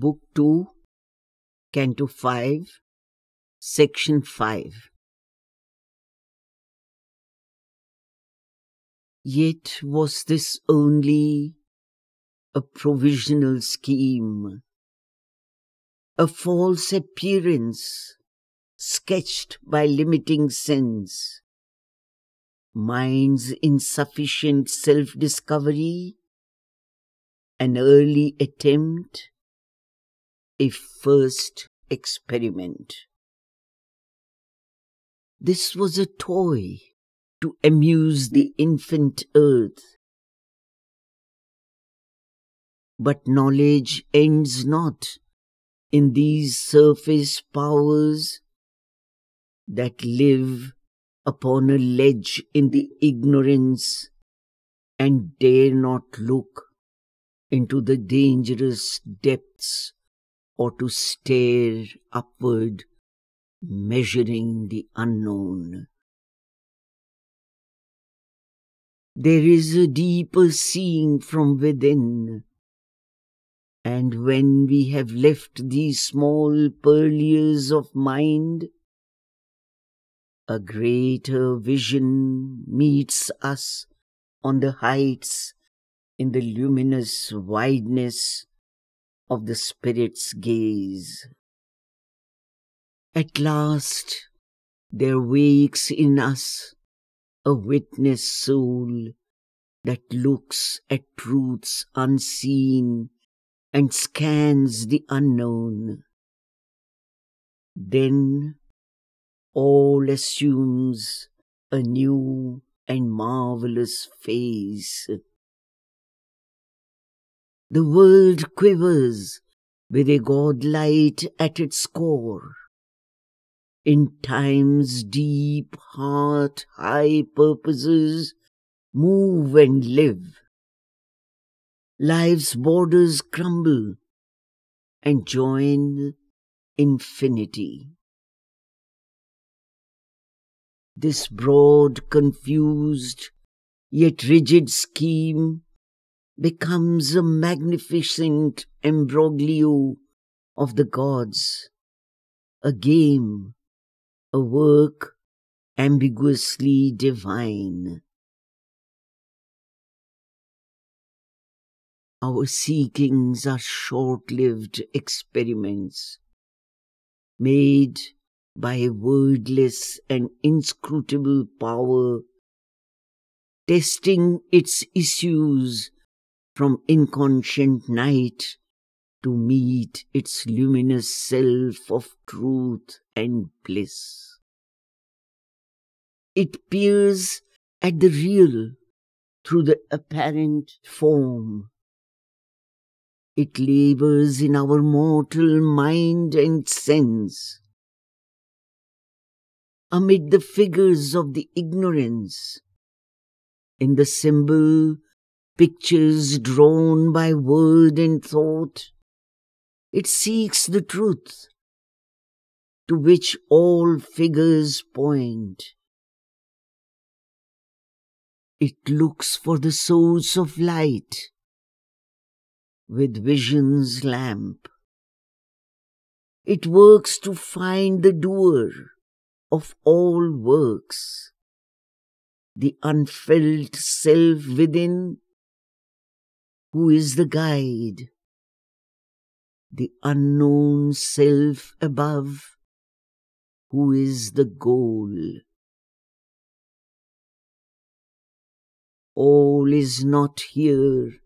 Book 2, Canto 5, Section 5. Yet was this only a provisional scheme, a false appearance sketched by limiting sense, mind's insufficient self-discovery, an early attempt, a first experiment. This was a toy to amuse the infant earth. But knowledge ends not in these surface powers that live upon a ledge in the ignorance and dare not look into the dangerous depths or to stare upward, measuring the unknown. There is a deeper seeing from within, and when we have left these small purlieus of mind, a greater vision meets us on the heights in the luminous wideness of the Spirit's gaze. At last there wakes in us a witness soul that looks at truths unseen and scans the unknown. Then all assumes a new and marvelous face. The world quivers with a godlight at its core. In time's deep heart, high purposes move and live. Life's borders crumble and join infinity. This broad, confused, yet rigid scheme becomes a magnificent embroglio of the gods, a game, a work ambiguously divine. Our seekings are short-lived experiments made by a wordless and inscrutable power, testing its issues from inconscient night to meet its luminous self of truth and bliss. It peers at the real through the apparent form. It labors in our mortal mind and sense. Amid the figures of the ignorance, in the symbol pictures drawn by word and thought. It seeks the truth to which all figures point. It looks for the source of light with vision's lamp. It works to find the doer of all works, the unfelt self within who is the guide, the unknown self above, who is the goal. All is not here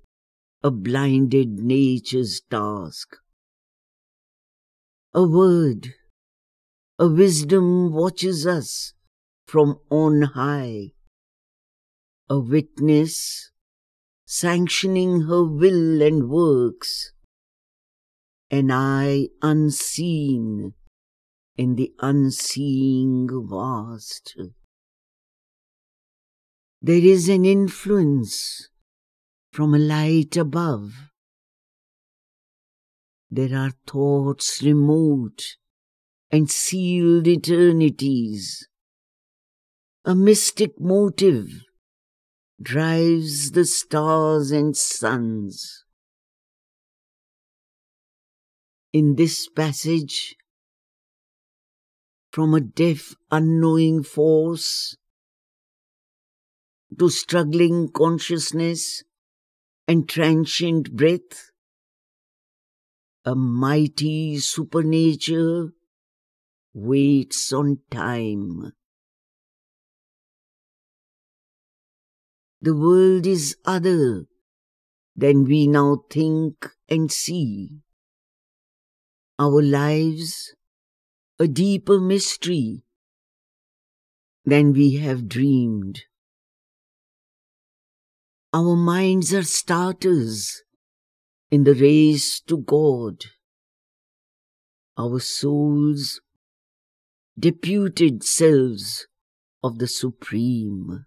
a blinded nature's task. A word, a wisdom watches us from on high. A witness sanctioning her will and works, an eye unseen in the unseeing vast. There is an influence from a light above. There are thoughts remote and sealed eternities, a mystic motive drives the stars and suns. In this passage, from a deaf, unknowing force to struggling consciousness and transient breath, a mighty supernature waits on time. The world is other than we now think and see. Our lives a deeper mystery than we have dreamed. Our minds are starters in the race to God. Our souls, deputed selves of the Supreme.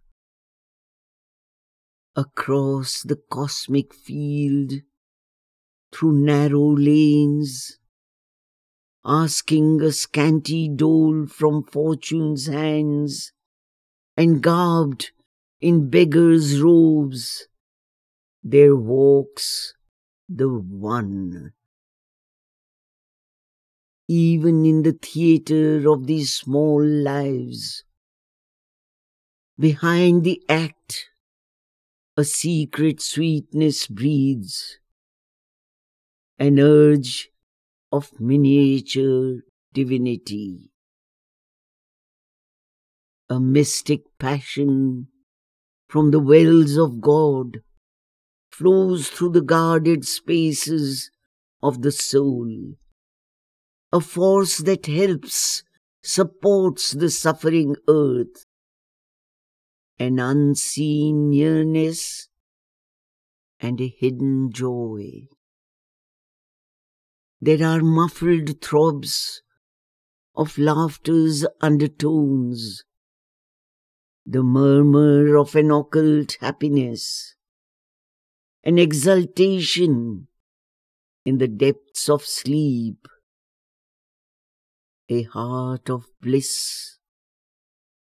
Across the cosmic field, through narrow lanes, asking a scanty dole from fortune's hands, and garbed in beggars' robes, there walks the One. Even in the theatre of these small lives, behind the act, a secret sweetness breathes, an urge of miniature divinity. A mystic passion from the wells of God flows through the guarded spaces of the soul. A force that helps, supports the suffering earth. An unseen nearness and a hidden joy. There are muffled throbs of laughter's undertones, the murmur of an occult happiness, an exultation in the depths of sleep, a heart of bliss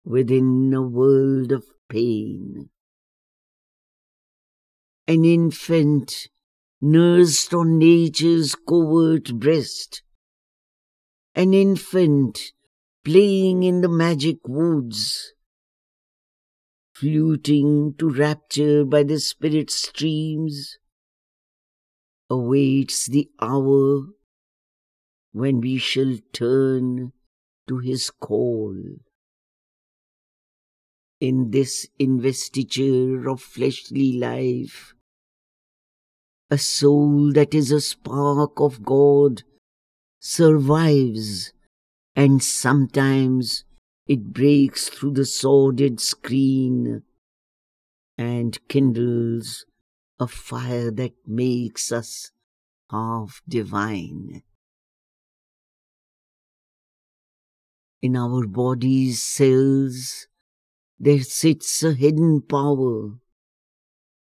within a world of pain. An infant nursed on nature's covert breast. An infant playing in the magic woods, fluting to rapture by the spirit streams, awaits the hour when we shall turn to his call. In this investiture of fleshly life, a soul that is a spark of God survives, and sometimes it breaks through the sordid screen and kindles a fire that makes us half divine. In our body's cells, there sits a hidden power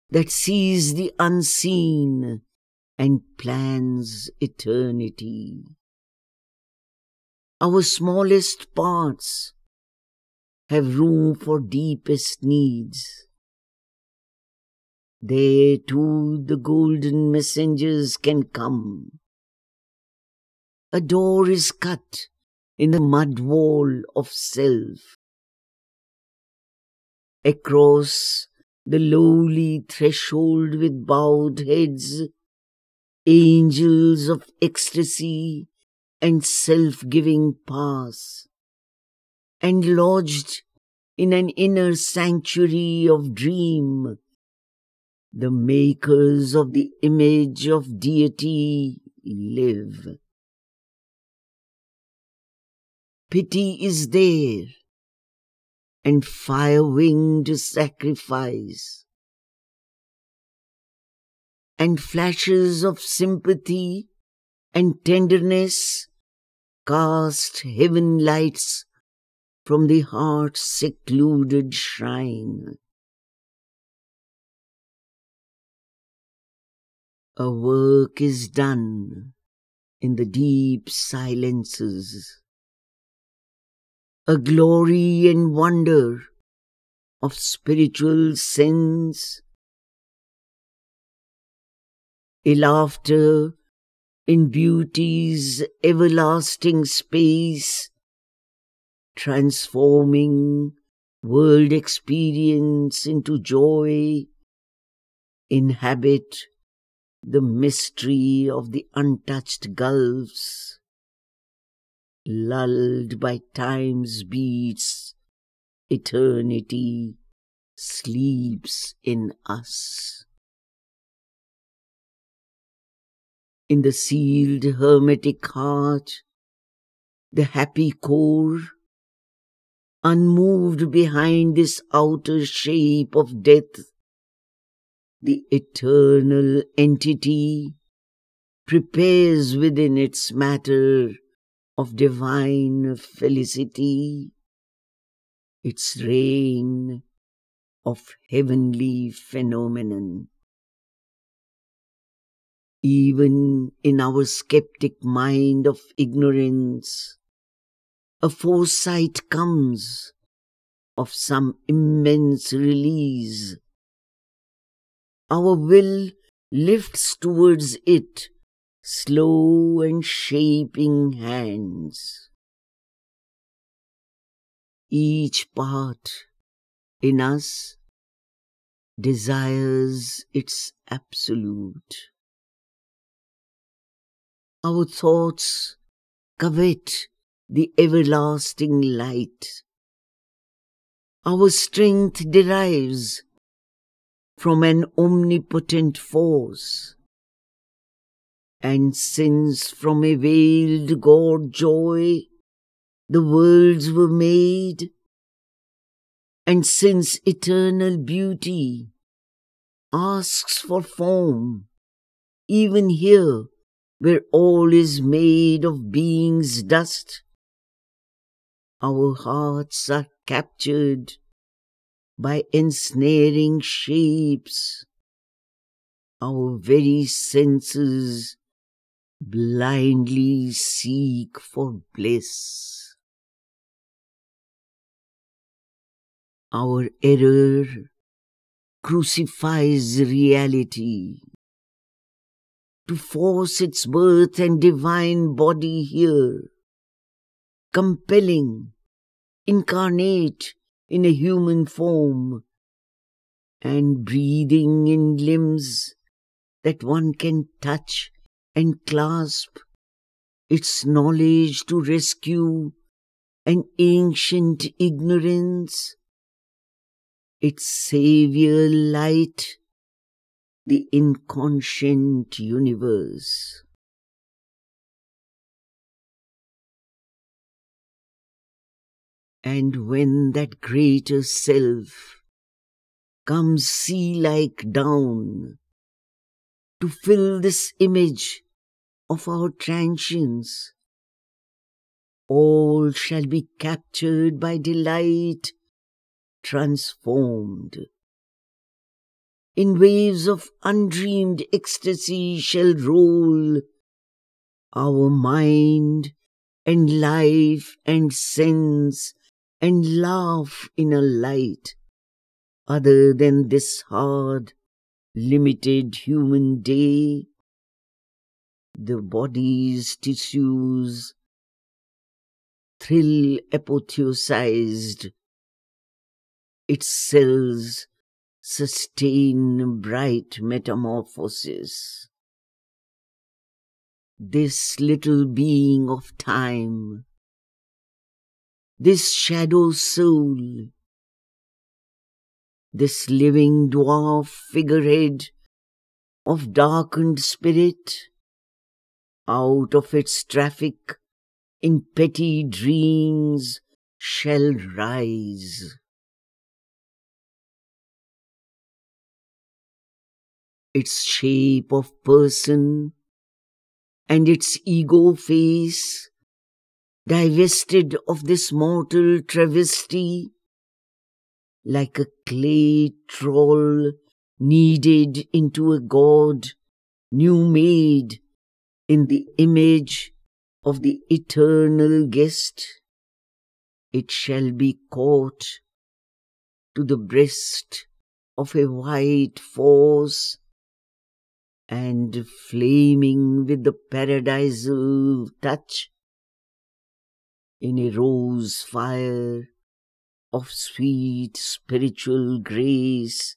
that sees the unseen and plans eternity. Our smallest parts have room for deepest needs. There too the golden messengers can come. A door is cut in the mud wall of self. Across the lowly threshold with bowed heads, angels of ecstasy and self-giving pass, and lodged in an inner sanctuary of dream, the makers of the image of deity live. Pity is there, and fire-winged sacrifice. And flashes of sympathy and tenderness cast heaven lights from the heart's secluded shrine. A work is done in the deep silences a glory and wonder of spiritual sense, a laughter in beauty's everlasting space, transforming world experience into joy, inhabit the mystery of the untouched gulfs, lulled by time's beats, eternity sleeps in us. In the sealed hermetic heart, the happy core, unmoved behind this outer shape of death, the eternal entity prepares within its matter of divine felicity its reign of heavenly phenomenon. Even in our skeptic mind of ignorance, a foresight comes of some immense release. Our will lifts towards it slow and shaping hands. Each part in us desires its absolute. Our thoughts covet the everlasting light. Our strength derives from an omnipotent force. And since from a veiled God joy the worlds were made, and since eternal beauty asks for form, even here where all is made of being's dust, our hearts are captured by ensnaring shapes. Our very senses blindly seek for bliss. Our error crucifies reality to force its birth and divine body here, compelling, incarnate in a human form, and breathing in limbs that one can touch and clasp, its knowledge to rescue an ancient ignorance its savior light, the inconscient universe. And when that greater self comes sea-like down to fill this image of our transience, all shall be captured by delight transformed. In waves of undreamed ecstasy shall roll our mind and life and sense and laugh in a light other than this hard, limited human day. The body's tissues thrill apotheosized its cells sustain bright metamorphosis. This little being of time, this shadow soul, this living dwarf figurehead of darkened spirit, out of its traffic in petty dreams shall rise. its shape of person and its ego face, divested of this mortal travesty, like a clay troll kneaded into a god, new made in the image of the eternal guest, it shall be caught to the breast of a white force and flaming with the paradisal touch in a rose fire of sweet spiritual grace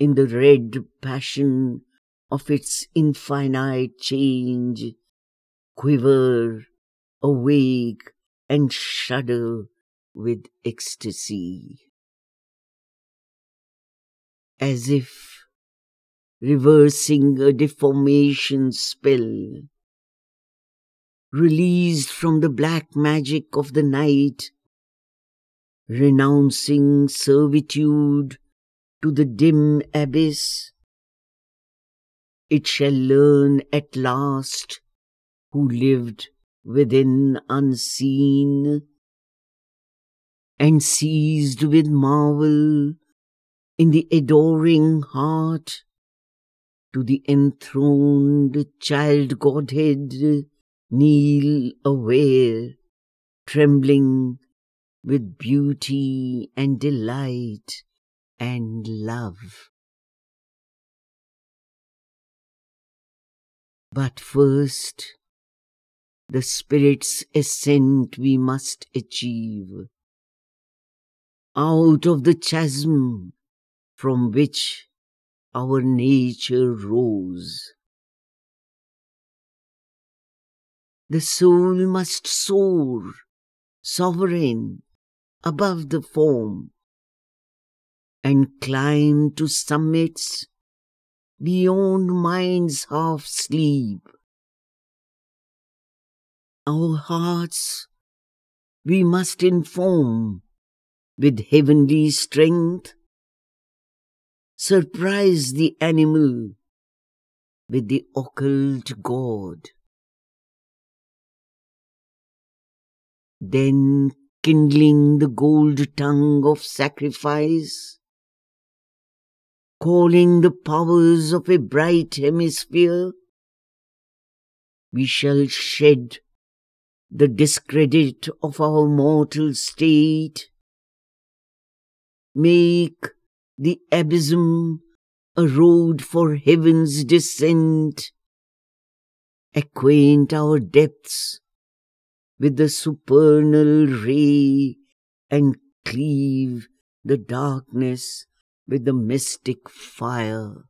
in the red passion of its infinite change quiver awake and shudder with ecstasy. As if reversing a deformation spell released from the black magic of the night, renouncing servitude to the dim abyss, it shall learn at last who lived within unseen and seized with marvel in the adoring heart to the enthroned child Godhead kneel aware, trembling with beauty and delight and love. But first, the Spirit's ascent we must achieve. Out of the chasm from which our nature rose. The soul must soar, sovereign, above the form, and climb to summits beyond mind's half sleep. Our hearts we must inform with heavenly strength, surprise the animal with the occult God. Then kindling the gold tongue of sacrifice, calling the powers of a bright hemisphere, we shall shed the discredit of our mortal state, make the abysm a road for heaven's descent, acquaint our depths with the supernal ray and cleave the darkness with the mystic fire.